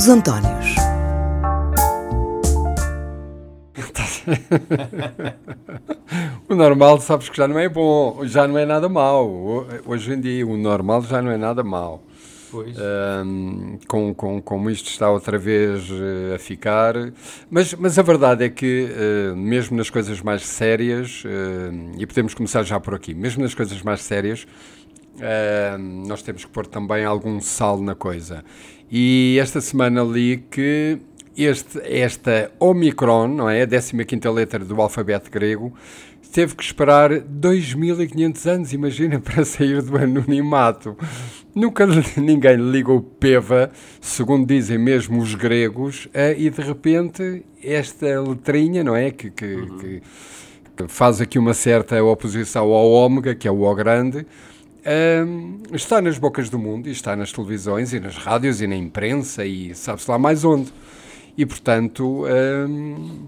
Os Antónios. o normal, sabes que já não é bom, já não é nada mau. Hoje em dia, o normal já não é nada mau. Pois. Um, com, com, como isto está outra vez uh, a ficar. Mas, mas a verdade é que, uh, mesmo nas coisas mais sérias, uh, e podemos começar já por aqui, mesmo nas coisas mais sérias, nós temos que pôr também algum sal na coisa. E esta semana li que este, esta Omicron, não é? A 15 letra do alfabeto grego, teve que esperar 2500 anos, imagina, para sair do anonimato. Nunca ninguém ligou peva, segundo dizem mesmo os gregos, e de repente esta letrinha, não é? Que, que, uhum. que faz aqui uma certa oposição ao ômega, que é o O grande, um, está nas bocas do mundo e está nas televisões e nas rádios e na imprensa e sabe-se lá mais onde. E portanto, um,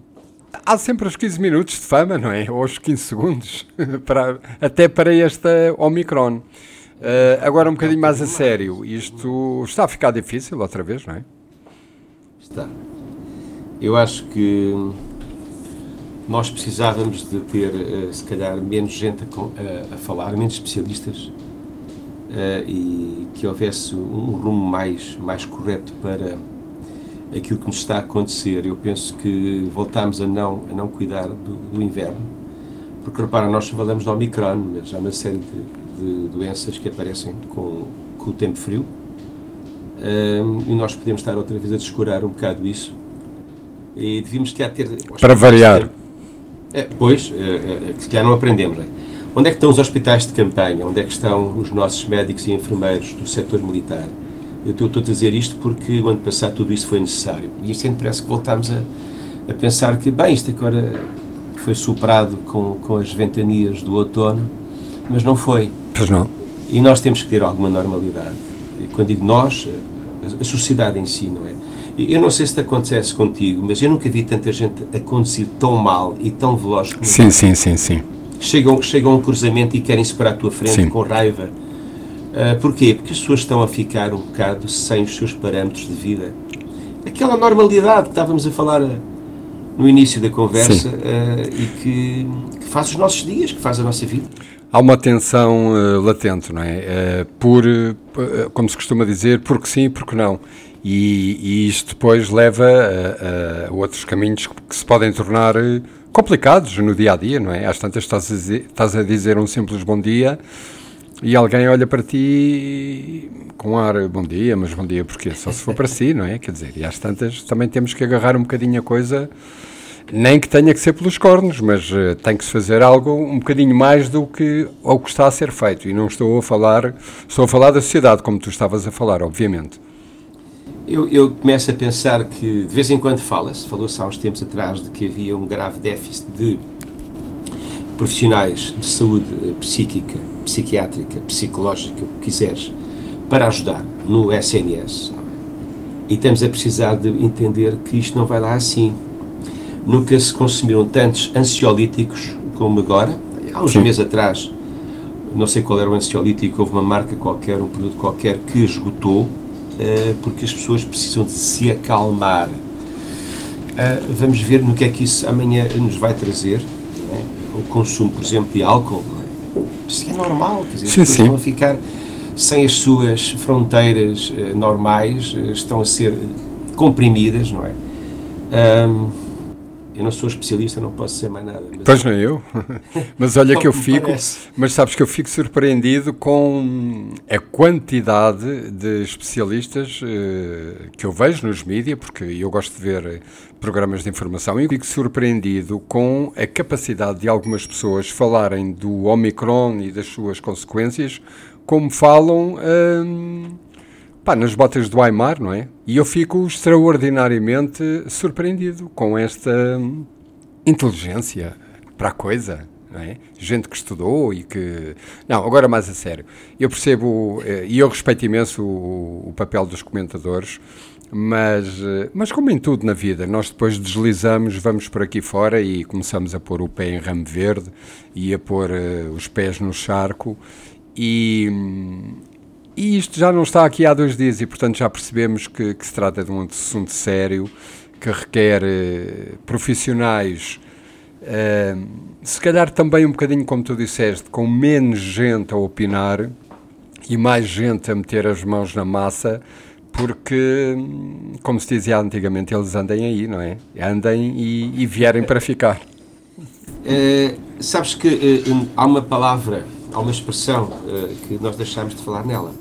há sempre os 15 minutos de fama, não é? Ou os 15 segundos, para, até para esta Omicron. Uh, agora um bocadinho mais a sério, isto está a ficar difícil outra vez, não é? Está. Eu acho que nós precisávamos de ter, uh, se calhar, menos gente a, a falar, menos especialistas, uh, e que houvesse um rumo mais, mais correto para aquilo que nos está a acontecer. Eu penso que voltamos a não, a não cuidar do, do inverno, porque, repara, nós falamos do Omicron, mas há uma série de, de doenças que aparecem com, com o tempo frio, uh, e nós podemos estar outra vez a descurar um bocado isso, e devíamos ter... Para variar. É, pois, é, é, que já não aprendemos. É? Onde é que estão os hospitais de campanha? Onde é que estão os nossos médicos e enfermeiros do setor militar? Eu estou, estou a dizer isto porque o ano passado tudo isso foi necessário. E isto sempre parece que voltámos a, a pensar que, bem, isto agora foi superado com, com as ventanias do outono, mas não foi. Pois não. E nós temos que ter alguma normalidade. E quando digo nós, a, a sociedade em si, não é? Eu não sei se te acontece contigo, mas eu nunca vi tanta gente a conduzir tão mal e tão veloz como Sim, sim, sim, sim. Chegam, chegam a um cruzamento e querem se parar à tua frente sim. com raiva. Uh, porquê? Porque as pessoas estão a ficar um bocado sem os seus parâmetros de vida. Aquela normalidade que estávamos a falar uh, no início da conversa uh, e que, que, faz os nossos dias, que faz a nossa vida. Há uma tensão latente, não é? por, como se costuma dizer, porque sim, porque não. E, e isto depois leva a, a, outros caminhos que se podem tornar complicados no dia a dia, não é? Às tantas estás a dizer, estás a dizer um simples bom dia e alguém olha para ti com ar bom dia, mas bom dia porque Só se for para si, não é? Quer dizer, e às tantas também temos que agarrar um bocadinho a coisa, nem que tenha que ser pelos cornos, mas uh, tem que se fazer algo um bocadinho mais do que o que está a ser feito. E não estou a falar, estou a falar da sociedade, como tu estavas a falar, obviamente. Eu, eu, começo a pensar que de vez em quando fala-se, falou-se há uns tempos atrás de que havia um grave déficit de profissionais de saúde psíquica, psiquiátrica, psicológica, o que quiseres, para ajudar no SNS. E estamos a precisar de entender que isto não vai lá assim. Nunca se consumiram tantos ansiolíticos como agora. Há uns Sim. meses atrás, não sei qual era o ansiolítico, houve uma marca qualquer, um produto qualquer que esgotou eh, porque as pessoas precisam de se acalmar. Eh, vamos ver no que é que isso amanhã nos vai trazer. É? O consumo, por exemplo, de álcool. É? Isso é normal, quer dizer, sim, as pessoas sim. vão ficar sem as suas fronteiras uh, normais, uh, estão a ser comprimidas, não é? Um, eu não sou especialista, não posso ser mais nada. Pois não eu. Mas olha que eu fico, mas sabes que eu fico surpreendido com a quantidade de especialistas uh, que eu vejo nos mídias, porque eu gosto de ver programas de informação e fico surpreendido com a capacidade de algumas pessoas falarem do Omicron e das suas consequências, como falam. Uh, pá, nas botas do Aymar, não é? E eu fico extraordinariamente surpreendido com esta inteligência para a coisa. É? Gente que estudou e que. Não, agora mais a sério. Eu percebo eh, e eu respeito imenso o, o papel dos comentadores, mas, eh, mas como em tudo na vida, nós depois deslizamos, vamos por aqui fora e começamos a pôr o pé em ramo verde e a pôr uh, os pés no charco e, e isto já não está aqui há dois dias e, portanto, já percebemos que, que se trata de um assunto sério que requer eh, profissionais, eh, se calhar também um bocadinho, como tu disseste, com menos gente a opinar e mais gente a meter as mãos na massa, porque, como se dizia antigamente, eles andem aí, não é? Andem e, e vierem para ficar. É, sabes que é, há uma palavra, há uma expressão é, que nós deixámos de falar nela,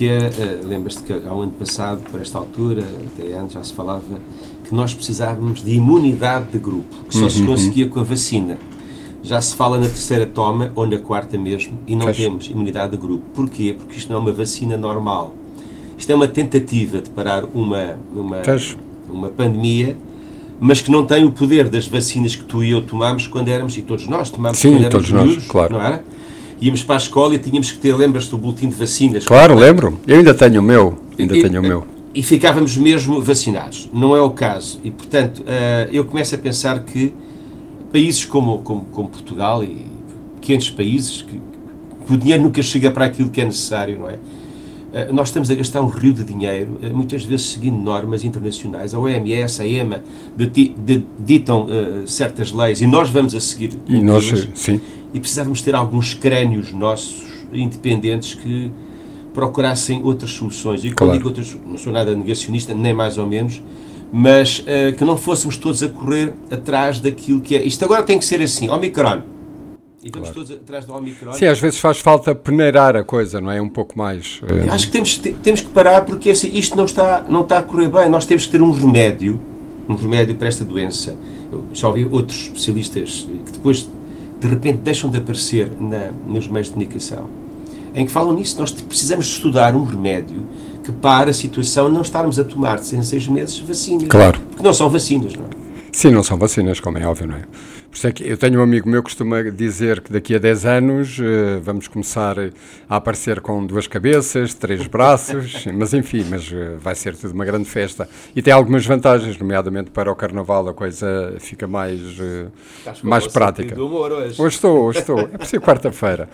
que é, lembras-te que ao ano passado, por esta altura, até antes já se falava, que nós precisávamos de imunidade de grupo, que só uhum. se conseguia com a vacina. Já se fala na terceira toma ou na quarta mesmo e não temos imunidade de grupo. Porquê? Porque isto não é uma vacina normal. Isto é uma tentativa de parar uma, uma, uma pandemia, mas que não tem o poder das vacinas que tu e eu tomámos quando éramos, e todos nós tomámos Sim, quando todos éramos nós, claro. não era? Íamos para a escola e tínhamos que ter, lembras-te do boletim de vacinas? Claro, lembro. Eu ainda tenho o meu. Ainda e, tenho o meu. E ficávamos mesmo vacinados. Não é o caso. E, portanto, uh, eu começo a pensar que países como, como, como Portugal e pequenos países, que, que, o dinheiro nunca chega para aquilo que é necessário, não é? Uh, nós estamos a gastar um rio de dinheiro, uh, muitas vezes seguindo normas internacionais. A OMS, a EMA, ditam certas leis e nós vamos a seguir. E nós, sim e precisávamos ter alguns crânios nossos independentes que procurassem outras soluções. E quando claro. digo outras, não sou nada negacionista, nem mais ou menos, mas uh, que não fôssemos todos a correr atrás daquilo que é. Isto agora tem que ser assim, Omicron. E estamos claro. todos atrás do Omicron. Sim, às vezes faz falta peneirar a coisa, não é? Um pouco mais. Uh... Acho que temos, temos que parar porque assim, isto não está, não está a correr bem. Nós temos que ter um remédio, um remédio para esta doença. Eu já ouvi outros especialistas que depois de repente deixam de aparecer na, nos meios de comunicação, em que falam nisso. Nós precisamos estudar um remédio que para a situação não estarmos a tomar em seis meses vacinas. Claro. Porque não são vacinas, não é? Sim, não são vacinas, como é óbvio, não é? Por isso é que eu tenho um amigo meu que costuma dizer que daqui a 10 anos uh, vamos começar a aparecer com duas cabeças, três braços, mas enfim, mas uh, vai ser tudo uma grande festa. E tem algumas vantagens, nomeadamente para o Carnaval a coisa fica mais, uh, mais prática. Hoje. hoje estou, hoje estou. É por ser quarta-feira.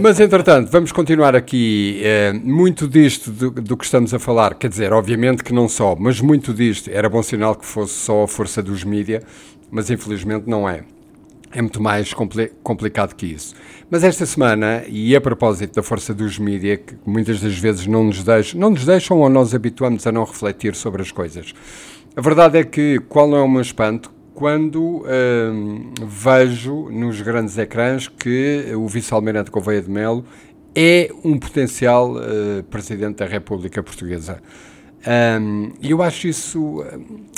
Mas, entretanto, vamos continuar aqui. Muito disto do, do, que estamos a falar, quer dizer, obviamente que não só, mas muito disto era bom sinal que fosse só a força dos mídia, mas infelizmente não é. É muito mais compli complicado que isso. Mas esta semana, e a propósito da força dos mídia, que muitas das vezes não nos, deixam, não nos deixam ou nós habituamos a não refletir sobre as coisas. A verdade é que, qual é o meu espanto, quando hum, vejo nos grandes ecrãs que o vice-almirante Gouveia de Melo é um potencial uh, presidente da República Portuguesa. Um, e eu acho isso,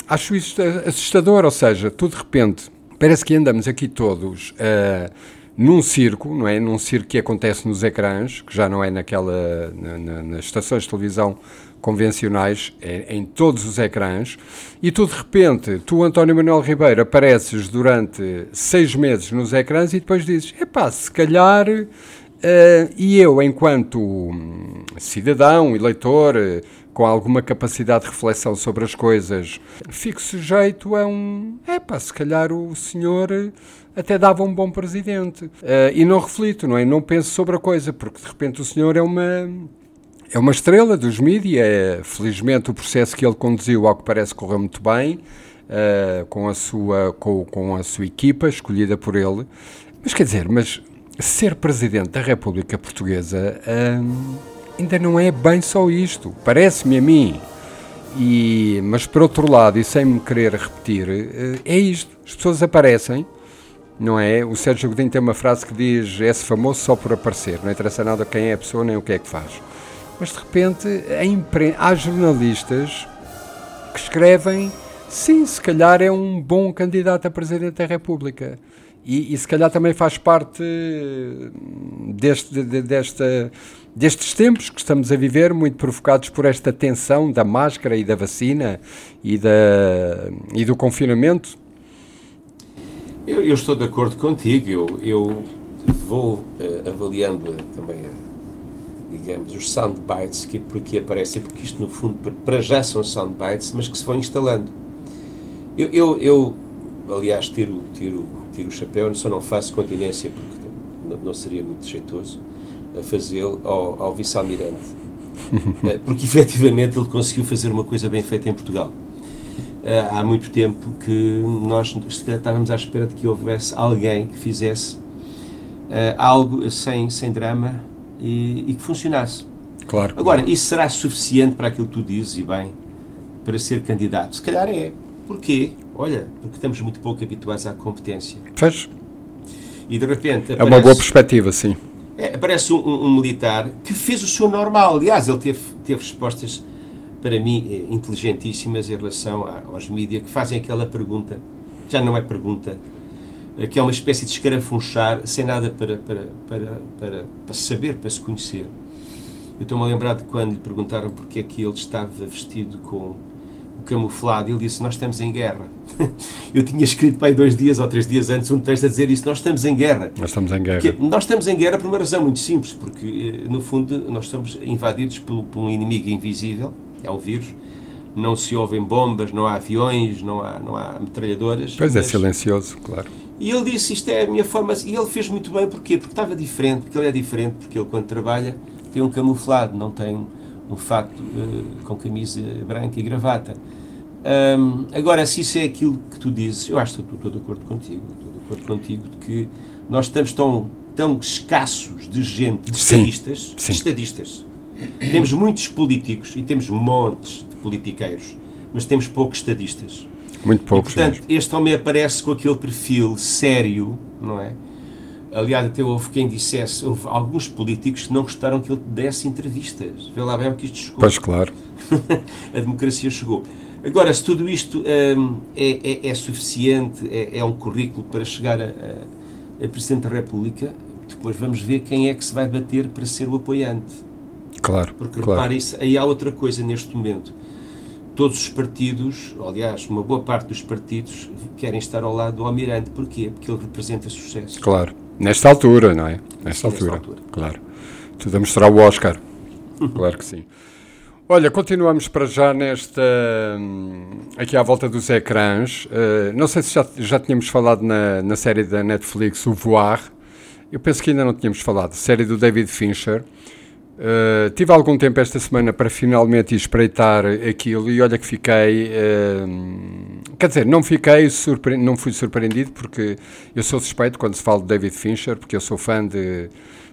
acho isso assustador, ou seja, tudo de repente, parece que andamos aqui todos uh, num circo, não é? Num circo que acontece nos ecrãs, que já não é naquela, na, na, nas estações de televisão convencionais é, em todos os ecrãs e tu de repente, tu António Manuel Ribeiro apareces durante seis meses nos ecrãs e depois dizes, epá, se calhar uh, e eu enquanto hum, cidadão, eleitor, uh, com alguma capacidade de reflexão sobre as coisas, fico sujeito a um, epá, se calhar o senhor até dava um bom presidente. Uh, e não reflito, não é? Não penso sobre a coisa, porque de repente o senhor é uma é uma estrela dos mídias. É, felizmente, o processo que ele conduziu, ao que parece, correu muito bem, uh, com, a sua, com, com a sua equipa, escolhida por ele. Mas quer dizer, mas ser presidente da República Portuguesa uh, ainda não é bem só isto. Parece-me a mim. E, mas por outro lado, e sem me querer repetir, uh, é isto. As pessoas aparecem, não é? O Sérgio Godinho tem uma frase que diz: é-se famoso só por aparecer, não interessa nada quem é a pessoa nem o que é que faz mas de repente impre... há jornalistas que escrevem sim, se calhar é um bom candidato a Presidente da República. E, e se calhar também faz parte deste, de, desta, destes tempos que estamos a viver, muito provocados por esta tensão da máscara e da vacina e, da, e do confinamento. Eu, eu estou de acordo contigo. Eu, eu vou uh, avaliando também digamos, os soundbites que por aqui aparecem, porque isto no fundo para já são soundbites, mas que se vão instalando. Eu, eu, eu aliás, tiro, tiro, tiro o chapéu, só não faço continência porque não, não seria muito jeitoso, a fazê-lo ao, ao vice-almirante. Eh, porque efetivamente ele conseguiu fazer uma coisa bem feita em Portugal. Eh, há muito tempo que nós estávamos à espera de que houvesse alguém que fizesse uh, algo sem, sem drama e, e, que funcionasse. Claro. Agora, isso será suficiente para aquilo que tu dizes, e bem, para ser candidato? Se calhar é. Porquê? Olha, porque estamos muito pouco habituados à competência. Fez. E de repente. Aparece, é uma boa perspectiva, sim. É, aparece um, um, um, militar que fez o seu normal. Aliás, ele teve, teve respostas, para mim, eh, inteligentíssimas em relação aos mídias que fazem aquela pergunta. Já não é pergunta, que é uma espécie de escarafunchar sem nada para, para, para, para, para saber, para se conhecer. Eu estou-me a lembrar de quando lhe perguntaram porque é que ele estava vestido com camuflado ele disse: Nós estamos em guerra. Eu tinha escrito para aí dois dias ou três dias antes um texto a dizer isso: Nós estamos em guerra. Nós estamos em guerra. Porque nós estamos em guerra por uma razão muito simples, porque eh, no fundo nós estamos invadidos por, por um inimigo invisível, é o vírus. Não se ouvem bombas, não há aviões, não há, não há metralhadoras. Pois é, silencioso, claro. E ele disse: Isto é a minha forma. E ele fez muito bem, porquê? Porque estava diferente, porque ele é diferente, porque ele, quando trabalha, tem um camuflado, não tem um fato uh, com camisa branca e gravata. Um, agora, se isso é aquilo que tu dizes, eu acho que estou, estou de acordo contigo, estou de acordo contigo de que nós estamos tão, tão escassos de gente, de sim, estadistas, sim. Estadistas. Temos muitos políticos e temos montes de politiqueiros, mas temos poucos estadistas. Muito poucos. E, portanto, mesmo. este homem aparece com aquele perfil sério, não é? Aliás, até houve quem dissesse, houve alguns políticos que não gostaram que ele desse entrevistas. Vê lá bem o que isto chegou. Pois, claro. a democracia chegou. Agora, se tudo isto hum, é, é, é, suficiente, é, é, um currículo para chegar a, a, a, Presidente da República, depois vamos ver quem é que se vai bater para ser o apoiante. Claro. Porque claro. repare, isso, aí há outra coisa neste momento todos os partidos, aliás, uma boa parte dos partidos, querem estar ao lado do Almirante. Porquê? Porque ele representa sucesso. Claro. Nesta altura, não é? Nesta, altura. nesta altura. Claro. Tudo a mostrar o Oscar. claro que sim. Olha, continuamos para já nesta. aqui à volta dos ecrãs. Uh, não sei se já, já tínhamos falado na, na série da Netflix, O Voar. Eu penso que ainda não tínhamos falado. Série do David Fincher. Uh, tive algum tempo esta semana para finalmente espreitar aquilo e olha que fiquei. Uh, quer dizer, não fiquei não fui surpreendido porque eu sou suspeito quando se fala de David Fincher, porque eu sou fã de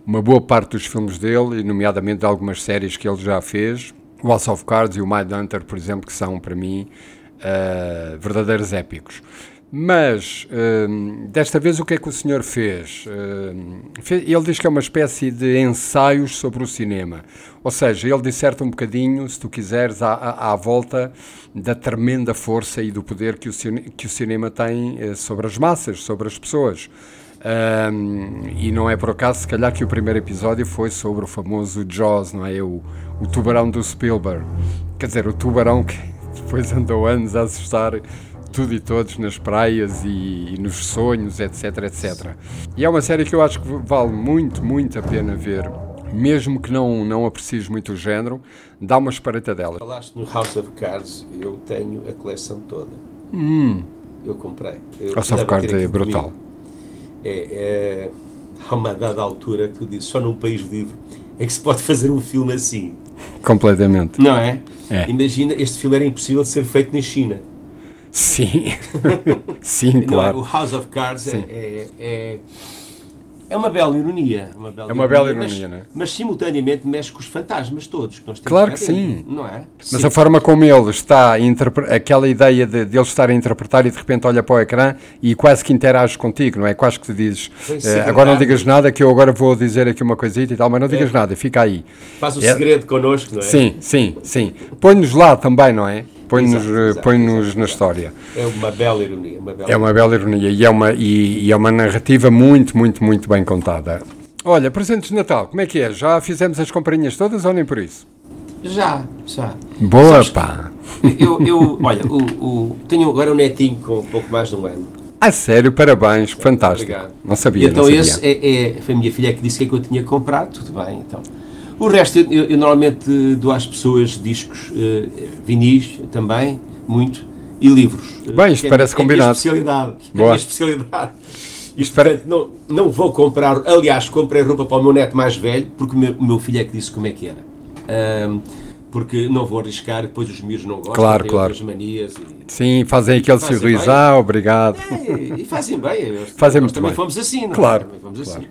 uma boa parte dos filmes dele, e nomeadamente de algumas séries que ele já fez. O House of Cards e o Mindhunter, por exemplo, que são para mim uh, verdadeiros épicos. Mas, hum, desta vez, o que é que o senhor fez? Hum, ele diz que é uma espécie de ensaios sobre o cinema. Ou seja, ele disserta um bocadinho, se tu quiseres, à, à, à volta da tremenda força e do poder que o, que o cinema tem eh, sobre as massas, sobre as pessoas. Um, e não é por acaso, se calhar, que o primeiro episódio foi sobre o famoso Jaws, não é? O, o tubarão do Spielberg. Quer dizer, o tubarão que depois andou anos a assustar tudo e todos nas praias e, e, nos sonhos, etc, etc. E é uma série que eu acho que vale muito, muito a pena ver, mesmo que não, não aprecies muito o género, dá uma espreita dela. Falaste no House of Cards, eu tenho a coleção toda. Hum. Eu comprei. Eu House of Cards é brutal. É, é, há uma dada altura que tu dizes, só num país livre é que se pode fazer um filme assim. Completamente. Não é? é? Imagina, este filme era impossível de ser feito na China. Sim, sim, claro. Não, o House of Cards é, é, é, é, uma bela ironia. Uma bela é uma ironia, bela ironia, mas, não é? Mas simultaneamente mexe com os fantasmas todos que nós temos Claro que sim. Não é? Mas sim. a forma como ele está, a aquela ideia de, de ele estar a interpretar e de repente olha para o ecrã e quase que interage contigo, não é? Quase que te dizes, eh, agora não digas nada que eu agora vou dizer aqui uma coisita e tal, mas não digas É. nada, fica aí. Faz o É. segredo connosco, não é? Sim, sim, sim. Põe-nos lá também, não é? Põe-nos exato, na história. É uma bela ironia. Uma bela É uma bela ironia e é uma, e, e é uma narrativa muito, muito, muito bem contada. Olha, presentes de Natal, como é que é? Já fizemos as comprinhas todas ou nem por isso? Já, já. Boa, Sabes, pá! Eu, eu olha, o, o- tenho agora um netinho com um pouco mais de um ano. A sério, parabéns, fantástico. Obrigado. Não sabia, E então não sabia. esse é, é- foi a minha filha que disse que é que eu tinha comprado, tudo bem, então. O resto, eu, eu normalmente dou às pessoas discos, eh, vinis também, muito, e livros. Bem, isto é- parece é combinado. especialidade. É a Boa. minha especialidade. Isto, portanto, não, não vou comprar. Aliás, comprei roupa para o meu neto mais velho, porque o meu, o meu filho é que disse como é que era. Um, porque não vou arriscar, depois os miúdos não gostam, claro, têm claro. manias. E, Sim, fazem aquele fazem sorriso, ah, obrigado. É, e fazem bem. eu- Fazem nós muito também bem. fomos assim, não é? Claro, Também fomos claro. assim.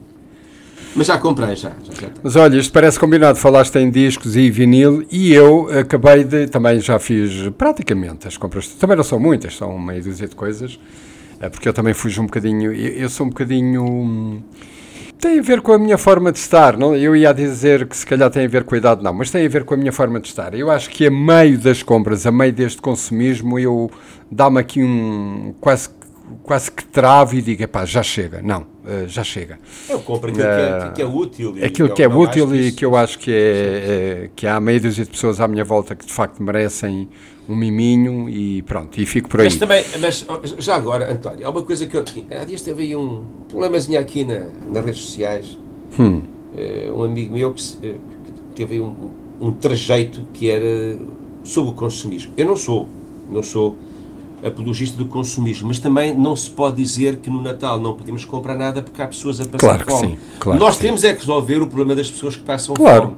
Mas já comprei, já. já, já. Mas olha, isto parece combinado, falaste em discos e vinil e eu acabei de, também já fiz praticamente as compras, também não são muitas, são meia dúzia de coisas, eh, porque eu também fujo um bocadinho, eu, eu sou um bocadinho... Tem a ver com a minha forma de estar, não? eu ia dizer que se calhar tem a ver com a idade, não, mas tem a ver com a minha forma de estar. Eu acho que a meio das compras, a meio deste consumismo, eu dá-me aqui um quase, quase que travo e digo, pá, já chega, não, já chega. Eu compro aquilo que, é, que é útil. e Aquilo que é útil e isso. que eu acho que é, é- que há meia dúzia de pessoas à minha volta que de facto merecem um miminho e pronto, e fico por aí. Mas também, mas já agora, António, há uma coisa que eu. Há dias teve aí um problemazinho aqui na, nas redes sociais. Hum. Eh, um amigo meu eh, que teve aí um, um trajeito que era sobre o consumismo. Eu não sou, não sou apologista do consumismo, mas também não se pode dizer que no Natal não podemos comprar nada porque há pessoas a passar Claro que fome. sim, claro Nós que sim. temos é que resolver o problema das pessoas que passam Claro. fome.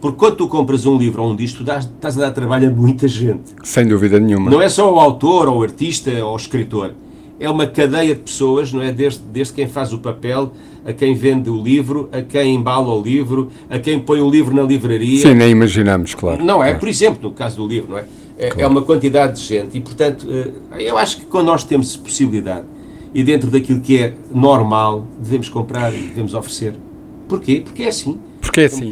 Porque quando tu compras um livro ou um disco, dás- estás a dar trabalho a muita gente. Sem dúvida nenhuma. Não é só o autor, ou o artista, ou o escritor. É uma cadeia de pessoas, não é? Desde, desde quem faz o papel, a quem vende o livro, a quem embala o livro, a quem põe o livro na livraria. Sim, nem imaginamos, claro. Não é? claro. Por exemplo, no caso do livro, não é? É, é uma quantidade de gente e, portanto, eh, eu acho que quando nós temos possibilidade e dentro daquilo que é normal, devemos comprar e devemos oferecer. Porquê? Porque é assim. Porque é um assim.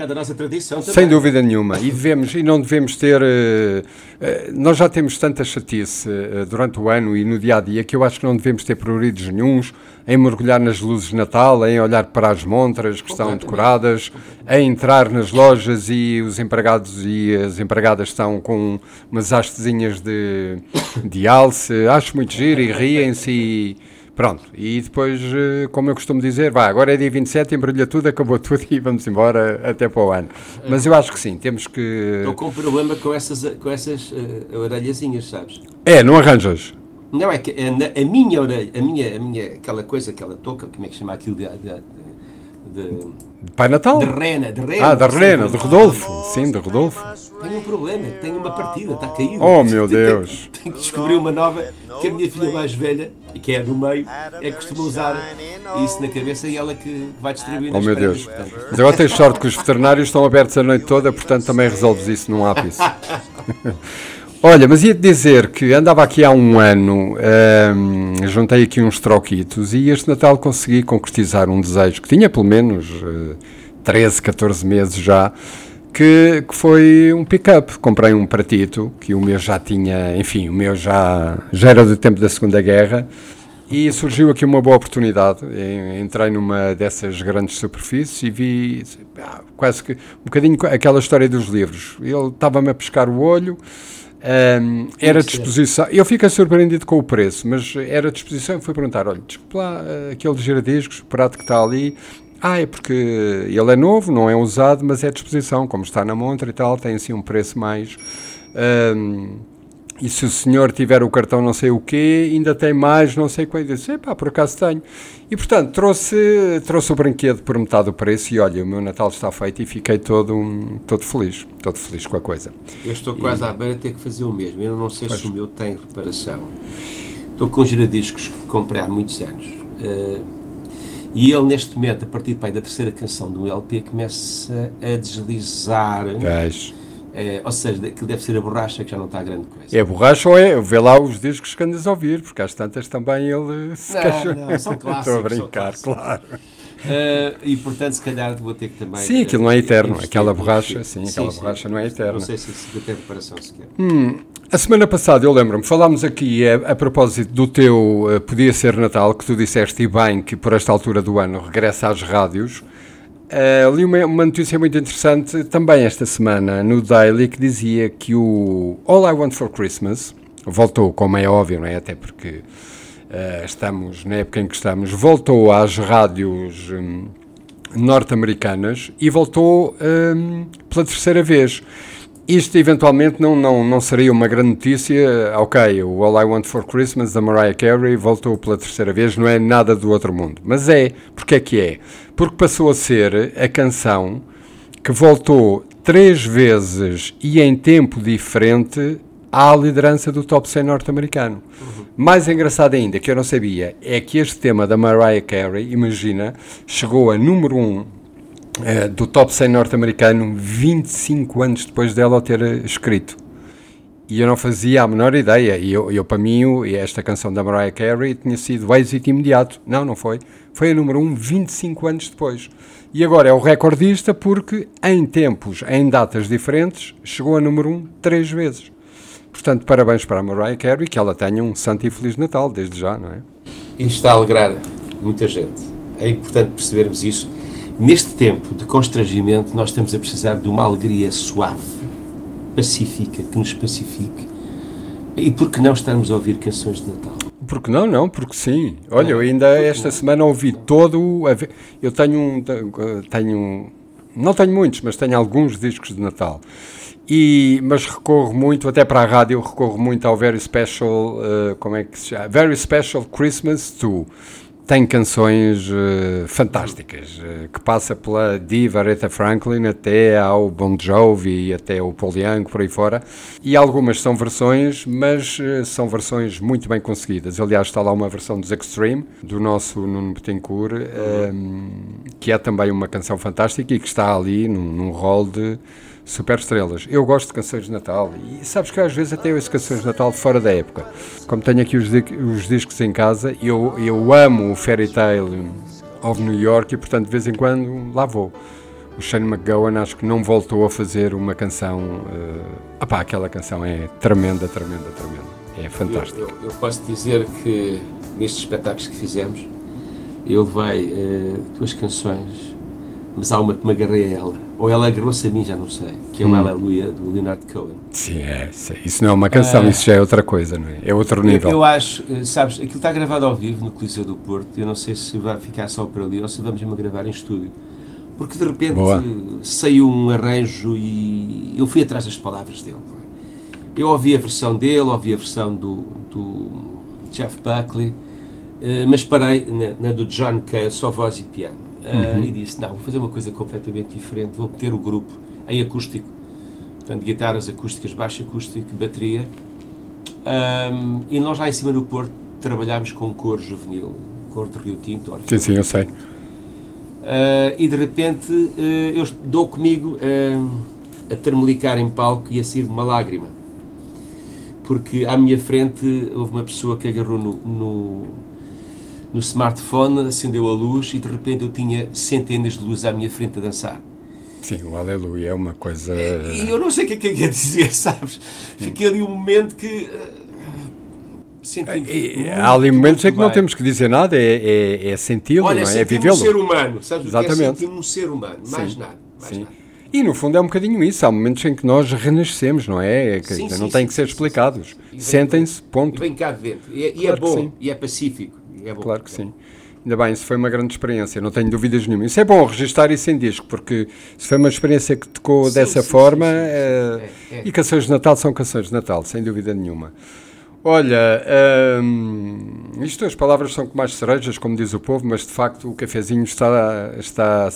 também. Sem dúvida nenhuma. E devemos, e não devemos ter. eh, eh, nós já temos tanta chatice eh, durante o ano e no dia a dia que eu acho que não devemos ter prioridades nenhuns em mergulhar nas luzes de Natal, em olhar para as montras que estão decoradas, em entrar nas lojas e os empregados e as empregadas estão com umas hastezinhas de, de alce. Acho muito giro e riem-se e. Pronto, e depois, eh, como eu costumo dizer, vai, agora é dia 27, embrulha tudo, acabou tudo e vamos embora até para o ano. Mas eu acho que sim, temos que. Estou com um problema com essas, com essas eh, orelhazinhas, sabes? É, não arranjas? Não, é que a, na- a minha orelha, a minha, a minha, aquela coisa, aquela touca, como é que chama aquilo de, de, de, Pai Natal? de rena, de rena. Ah, da Rena, de Rodolfo. Sim, de Rodolfo. Tenho um problema, tenho uma partida, está caído. Oh, meu Tenho- Deus. Tenho que descobrir uma nova, que a minha filha mais velha, e que é do meio, é que costuma usar isso na cabeça e ela que vai distribuindo Oh, meu Deus. portanto. Mas agora tens sorte que os veterinários estão abertos a noite toda, portanto também resolves isso num ápice. Olha, mas ia-te dizer que andava aqui há um ano, ahm, juntei aqui uns troquitos e este Natal consegui concretizar um desejo que tinha pelo menos eh, 13, 14 meses já, que, que foi um pick-up. Comprei um pratito, que o meu já tinha, enfim, o meu já, já era do tempo da Segunda Guerra, e surgiu aqui uma boa oportunidade. En- Entrei numa dessas grandes superfícies e vi ah, quase que um bocadinho aquela história dos livros. Ele estava-me a pescar o olho. Ahm, era disposição. Eu fiquei surpreendido com o preço, mas era disposição fui perguntar: olha, desculpa lá, ah, aquele giradiscos, o prato que está ali. Ah, é porque ele é novo, não é usado, mas é disposição, como está na montra e tal, tem assim um preço mais. ahm, e se o senhor tiver o cartão não sei o quê, ainda tem mais não sei quanto. Eu disse, epá, por acaso tenho. E portanto, trouxe, trouxe o brinquedo por metade do preço e olha, o meu Natal está feito e fiquei todo, um, todo feliz, todo feliz com a coisa. Eu estou quase à beira de ter que fazer o mesmo. Eu não sei se o meu tem reparação. Estou com giradiscos que comprei há muitos anos. Eh, e ele, neste momento, a partir pai, da terceira canção do LP, começa a deslizar. Gás. Eh, ou seja, aquilo deve ser a borracha que já não está a grande coisa. É borracha ou é? Vê lá os discos que andas a ouvir, porque às tantas também ele se Não, queixa. não, são clássicos, Estou a brincar, claro. Eh, e portanto, se calhar vou ter que também. Sim, aquilo não é eh, eterno. investir, Aquela borracha, sim, aquela borracha não é eterna. Não sei se se tem reparação sequer. A semana passada, eu lembro-me, falámos aqui a, a propósito do teu eh, Podia Ser Natal, que tu disseste e bem que por esta altura do ano regressa às rádios. Eh, li uma, uma notícia muito interessante também esta semana no Daily que dizia que o All I Want for Christmas voltou, como é óbvio, não é? Até porque eh, estamos na época em que estamos, voltou às rádios hum, norte-americanas e voltou hum, pela terceira vez. Isto eventualmente não, não, não seria uma grande notícia. Ok, o All I Want for Christmas da Mariah Carey voltou pela terceira vez, não é nada do outro mundo. Mas é, porque é que é? Porque passou a ser a canção que voltou três vezes e em tempo diferente à liderança do top 100 norte-americano. Uhum. Mais engraçado ainda, que eu não sabia, é que este tema da Mariah Carey, imagina, chegou a número 1 um, uh, do top 100 norte-americano 25 anos depois dela ter escrito. E eu não fazia a menor ideia. E eu, eu para mim, esta canção da Mariah Carey tinha sido êxito imediato. Não, não foi. Foi a número 1 25 anos depois. E agora é o recordista porque, em tempos, em datas diferentes, chegou a número 1 três vezes. Portanto, parabéns para a Mariah Carey, que ela tenha um santo e feliz Natal, desde já, não é? Isto está a alegrar muita gente. É importante percebermos isso. Neste tempo de constrangimento, nós estamos a precisar de uma alegria suave, pacífica, que nos pacifique. E por que não estarmos a ouvir canções de Natal? Porque não, não, porque sim. Olha, eu ainda esta semana ouvi todo. Eu tenho um. Tenho, não tenho muitos, mas tenho alguns discos de Natal. E, mas recorro muito, até para a rádio, recorro muito ao Very Special, uh, como é que se chama? Very Special Christmas 2 tem canções uh, fantásticas, uh, que passa pela diva Aretha Franklin até ao Bon Jovi, até o Paul Young, por aí fora, e algumas são versões, mas uh, são versões muito bem conseguidas. Aliás, está lá uma versão dos Extreme, do nosso Nuno Betancourt, um, que é também uma canção fantástica e que está ali num, num rol de super estrelas. Eu gosto de canções de Natal e sabes que às vezes até eu ouço canções de Natal fora da época. Como tenho aqui os, os discos em casa, eu, eu amo o Fairy Tale of New York e portanto de vez em quando lá vou. O Shane McGowan acho que não voltou a fazer uma canção. Uh, opá, aquela canção é tremenda, tremenda, tremenda. É fantástica. Eu, eu, eu posso dizer que nestes espetáculos que fizemos, ele vai uh, duas canções, mas há uma que me agarrei a ela ou ela agarrou-se a mim, já não sei, que é o hum. Aleluia do Leonard Cohen. Sim, é, isso não é uma canção, uh, isso já é outra coisa, não é? É outro nível. Eu, eu, acho, eh, sabes, aquilo está gravado ao vivo no Coliseu do Porto, eu não sei se vai ficar só por ali ou se vamos mesmo gravar em estúdio. Porque de repente Boa. saiu um arranjo e eu fui atrás das palavras dele. Eu ouvi a versão dele, ouvi a versão do, do Jeff Buckley, eh, mas parei na, na do John Cale, só voz e piano uhum. e disse: Não, vou fazer uma coisa completamente diferente, vou ter o grupo em acústico, portanto, guitarras acústicas, baixo acústico, bateria. Um, e nós lá em cima do Porto trabalhámos com cor juvenil, cor de Rio Tinto. Sim, sim, eu sei. Uh, e de repente uh, eu dou comigo uh, a termelicar em palco e a sair uma lágrima. Porque à minha frente houve uma pessoa que agarrou no, no no smartphone, acendeu a luz e de repente eu tinha centenas de luzes à minha frente a dançar. Sim, o Aleluia é uma coisa. E eu não sei o que é que quer dizer, sabes? Fiquei ali um momento que. Uh, há ali momentos em que não temos que dizer nada, é, é, é senti-lo, não é? É vivê-lo. um ser humano, sabes? Exatamente. É um ser humano, mais sim, nada. Mais sim. nada. E no fundo é um bocadinho isso. Há momentos em que nós renascemos, não é? é que sim, não têm que ser explicados. Sentem-se, ponto. E vem cá de dentro. E, é, e é bom, e é pacífico é bom. Claro que sim. Ainda bem, isso foi uma grande experiência, não tenho dúvidas nenhuma. Isso é bom registrar isso em disco, porque se foi uma experiência que tocou sim, dessa sim, forma, sim, é, é, e canções de Natal são canções de Natal, sem dúvida nenhuma. Olha, hum, isto as palavras são como as cerejas, como diz o povo, mas de facto o cafezinho está, está.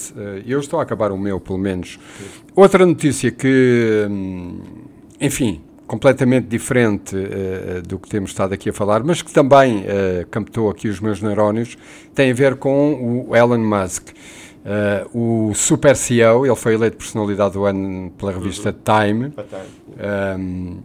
Eu estou a acabar o meu, pelo menos. Outra notícia que, hum, enfim, completamente diferente uh, do que temos estado aqui a falar, mas que também uh, captou aqui os meus neurónios, tem a ver com o Elon Musk. Uh, o super CEO, ele foi eleito personalidade do ano pela revista uhum. Time, um,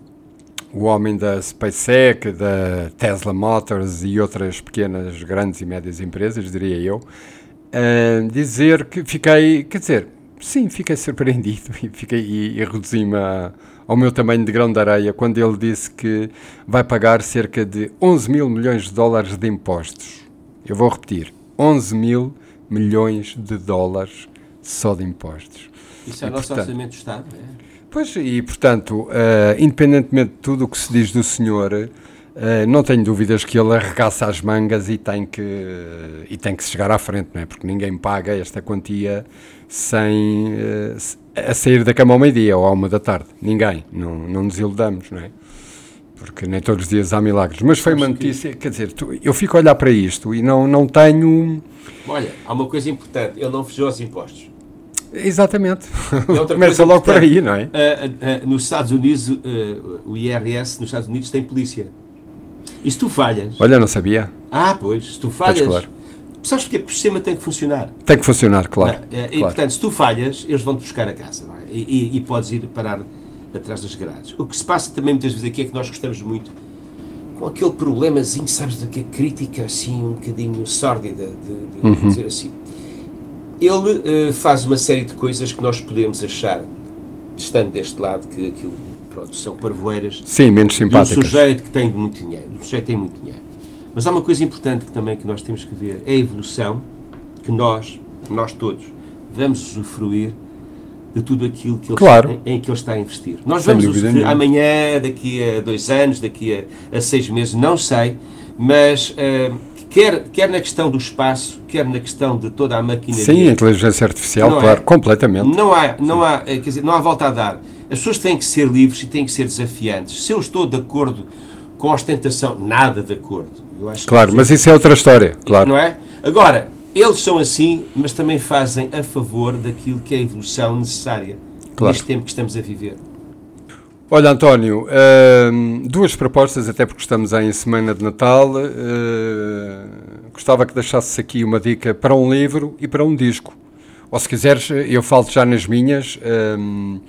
o homem da SpaceX, da Tesla Motors e outras pequenas, grandes e médias empresas, diria eu, uh, dizer que fiquei, quer dizer, sim, fiquei surpreendido e, fiquei, e, e reduzi-me a ao meu tamanho de grão de areia quando ele disse que vai pagar cerca de 11 mil milhões de dólares de impostos. Eu vou repetir: 11 mil milhões de dólares só de impostos. Isso é o nosso orçamento do Estado, é? Pois, e portanto, uh, independentemente de tudo o que se diz do senhor, uh, Uh, não tenho dúvidas que ele arregaça as mangas e tem que, e tem que chegar à frente, não é? porque ninguém paga esta quantia sem uh, a sair da cama ao meio-dia ou à uma da tarde. Ninguém. Não, não nos iludamos, não é? Porque nem todos os dias há milagres. Mas foi uma notícia, quer dizer, tu, eu fico a olhar para isto e não, não tenho. Olha, há uma coisa importante: ele não fugiu aos impostos. Exatamente. Começa logo por aí, não é? Uh, uh, nos Estados Unidos, o IRS nos Estados Unidos tem polícia. E se tu falhas. Olha, não sabia. Ah, pois, se tu falhas. Claro. Sabes porque o sistema tem que funcionar. Tem que funcionar, claro. Não, e, claro. portanto, se tu falhas, eles vão-te buscar a casa. É? E, e, e, podes ir parar atrás das grades. O que se passa também muitas vezes aqui é que nós gostamos muito com aquele problemazinho, sabes, da crítica assim um bocadinho sórdida, de, de uhum. dizer assim. Ele uh, faz uma série de coisas que nós podemos achar, estando deste lado, que aquilo pronto, são parvoeiras. Sim, menos simpáticas. Um sujeito que tem muito dinheiro. O sujeito tem muito dinheiro. Mas há uma coisa importante que também que nós temos que ver, é a evolução que nós, nós todos, vamos usufruir de tudo aquilo que ele, claro. em, em, que ele está a investir. Nós Sem vamos usufruir amanhã, daqui a dois anos, daqui a, a seis meses, não sei, mas uh, quer, quer na questão do espaço, quer na questão de toda a maquinaria. Sim, a inteligência artificial, claro, é, completamente. Não há, não há, eh, quer dizer, não há volta a dar. As pessoas têm que ser livres e têm que ser desafiantes. Se eu estou de acordo com a ostentação, nada de acordo. claro, mas isso é outra história, claro. Não é? Agora, eles são assim, mas também fazem a favor daquilo que é a evolução necessária claro. neste tempo que estamos a viver. Olha, António, uh, duas propostas, até porque estamos em semana de Natal. Uh, gostava que deixasses aqui uma dica para um livro e para um disco. Ou se quiseres, eu falo já nas minhas. Uh,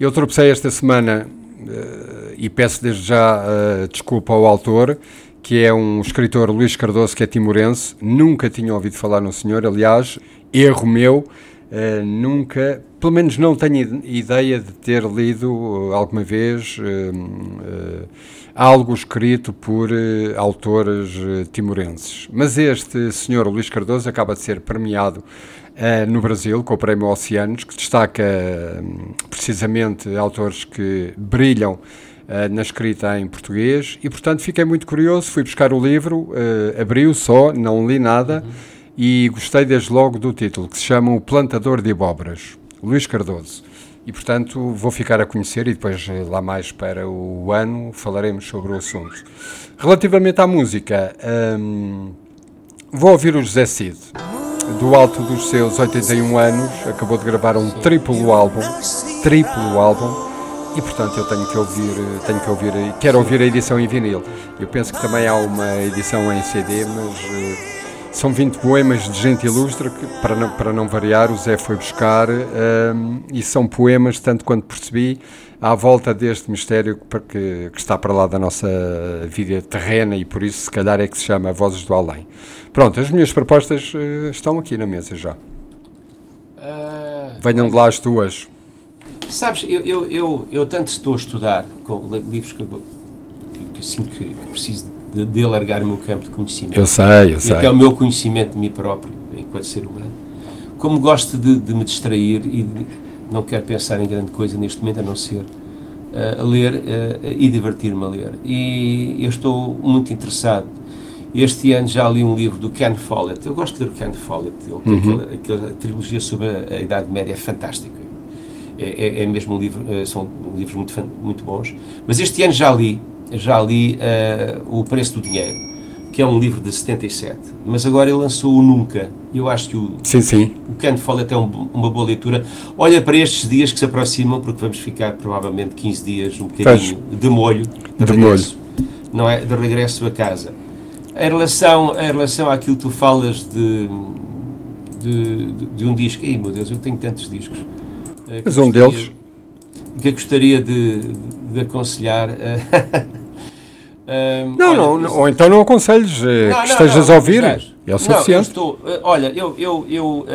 eu tropecei esta semana uh, e peço desde já uh, desculpa ao autor, que é um escritor Luís Cardoso, que é timorense. Nunca tinha ouvido falar no senhor, aliás, erro meu. Uh, nunca, pelo menos não tenho ideia de ter lido alguma vez algo escrito por autores timorenses. Mas este senhor Luís Cardoso acaba de ser premiado uh, no Brasil, com o Prémio Oceanos, que destaca um, precisamente autores que brilham uh, na escrita em português e, portanto, fiquei muito curioso. Fui buscar o livro, uh, abriu só, não li nada uhum. e gostei desde logo do título, que se chama O Plantador de Abóboras, Luís Cardoso. E, portanto, vou ficar a conhecer e depois, lá mais para o ano, falaremos sobre o assunto. Relativamente à música, um, vou ouvir o José Cid do alto dos seus 81 anos, acabou de gravar um triplo álbum, triplo álbum, e portanto eu tenho que ouvir, tenho que ouvir, quero ouvir a edição em vinil. Eu penso que também há uma edição em CD, mas uh, são 20 poemas de gente ilustre que, para não, para não variar, o Zé foi buscar, um, e são poemas, tanto quanto percebi, à volta deste mistério que, que, está para lá da nossa vida terrena e por isso se calhar é que se chama Vozes do Além. Pronto, as minhas propostas uh, estão aqui na mesa já. Uh, Venham de lá as tuas. Sabes, eu, eu, eu, eu tanto estou a estudar com livros que, que, assim, que, preciso de, de, alargar o meu campo de conhecimento. Eu sei, eu sei. Até o meu conhecimento de mim próprio, enquanto ser humano. Como gosto de, de me distrair e de, não quero pensar em grande coisa neste momento a não ser uh, a ler uh, e divertir-me a ler. E eu estou muito interessado. Este ano já li um livro do Ken Follett. Eu gosto de ler o Ken Follett. Uhum. aquela, trilogia sobre a, a, Idade Média é fantástica. É, é, é, mesmo um livro, uh, são livros muito, muito bons. Mas este ano já li, já li O Preço do Dinheiro que é um livro de 77, mas agora ele lançou o Nunca. Eu acho que o, sim, sim. o Ken Follett é um, uma boa leitura. Olha para estes dias que se aproximam, porque vamos ficar provavelmente 15 dias, um bocadinho Faz. de molho, de, de regresso, molho. não é? De regresso a casa. Em relação, em relação àquilo que tu falas de, de, de, um disco, ei meu Deus, eu tenho tantos discos. Eh, mas um deles? Que eu gostaria de, de aconselhar. não, olha, não, ou então não aconselhos eh, não, que estejas a ouvir. É o suficiente. Eu estou, uh, olha, eu, eu, eu, uh,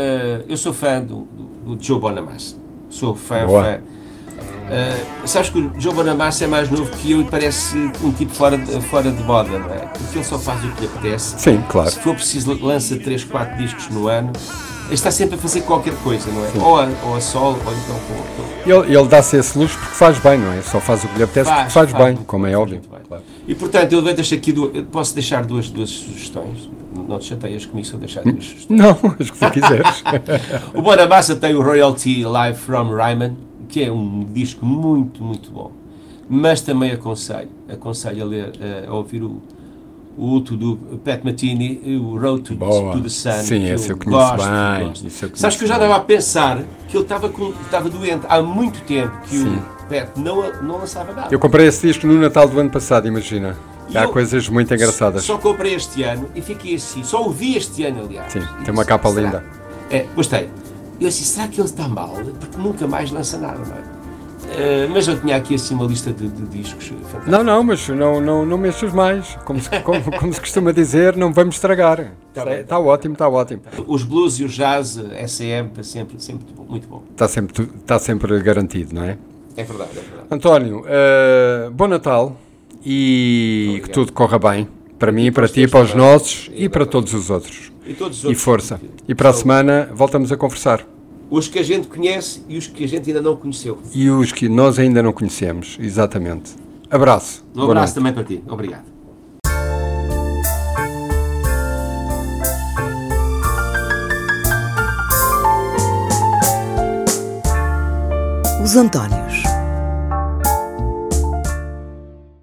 eu sou fã do, do, do Joe Bonamassa. Sou fã, Boa. fã. Uh, sabes que o Joe Bonamassa é mais novo que eu e parece um tipo fora de, fora de moda, não é? Porque ele só faz o que lhe apetece. Sim, claro. Se for preciso, lança 3, 4 discos no ano. está sempre a fazer qualquer coisa, não é? Ou a, ou a sol, ou então com. Ele, ele dá-se esse luxo porque faz bem, não é? Só faz o que lhe apetece Faz, porque faz, faz bem, como é óbvio. Claro. E portanto, eu deixo aqui du- eu posso deixar duas, duas sugestões. Não te chateias comigo se eu deixar duas sugestões. Não, as que tu quiseres. O Bonamassa tem o Royalty Live from Ryman, que é um disco muito, muito bom. Mas também aconselho, aconselho a ler, eh, a ouvir o, o último do Pat Matini, o Road to, Boa. to the Sun. Sim, esse eu conheço gosto, bem, gosto. esse eu conheço Sabes que eu já estava a pensar que ele estava, com, estava doente há muito tempo, que Sim. o Pat não, não lançava nada. Eu comprei esse disco no Natal do ano passado, imagina. E Há coisas muito engraçadas. Só comprei este ano e fiquei assim. Só ouvi este ano, aliás. Sim, E tem uma capa será? linda. É, gostei. Eu disse, será que ele está mal? Porque nunca mais lança nada, não é? Eh, mas eu tinha aqui assim uma lista de, de discos fantásticos. Não, não, mas não, não, não mexas mais. Como se, como, como se costuma dizer, não vamos estragar. Tá bem. Está ótimo, está ótimo. Os blues e o jazz, SM, está sempre, sempre muito bom. Está sempre, está sempre garantido, não é? É verdade, é verdade. António, eh, bom Natal e Obrigado. que tudo corra bem. Para mim, para para ti, para os nossos e para Exatamente. todos os outros. E todos os E outros. força. que- E para a semana voltamos a conversar. Os que a gente conhece e os que a gente ainda não conheceu. E os que nós ainda não conhecemos, exatamente. Abraço. Um abraço também para ti. Obrigado. Os Antónios.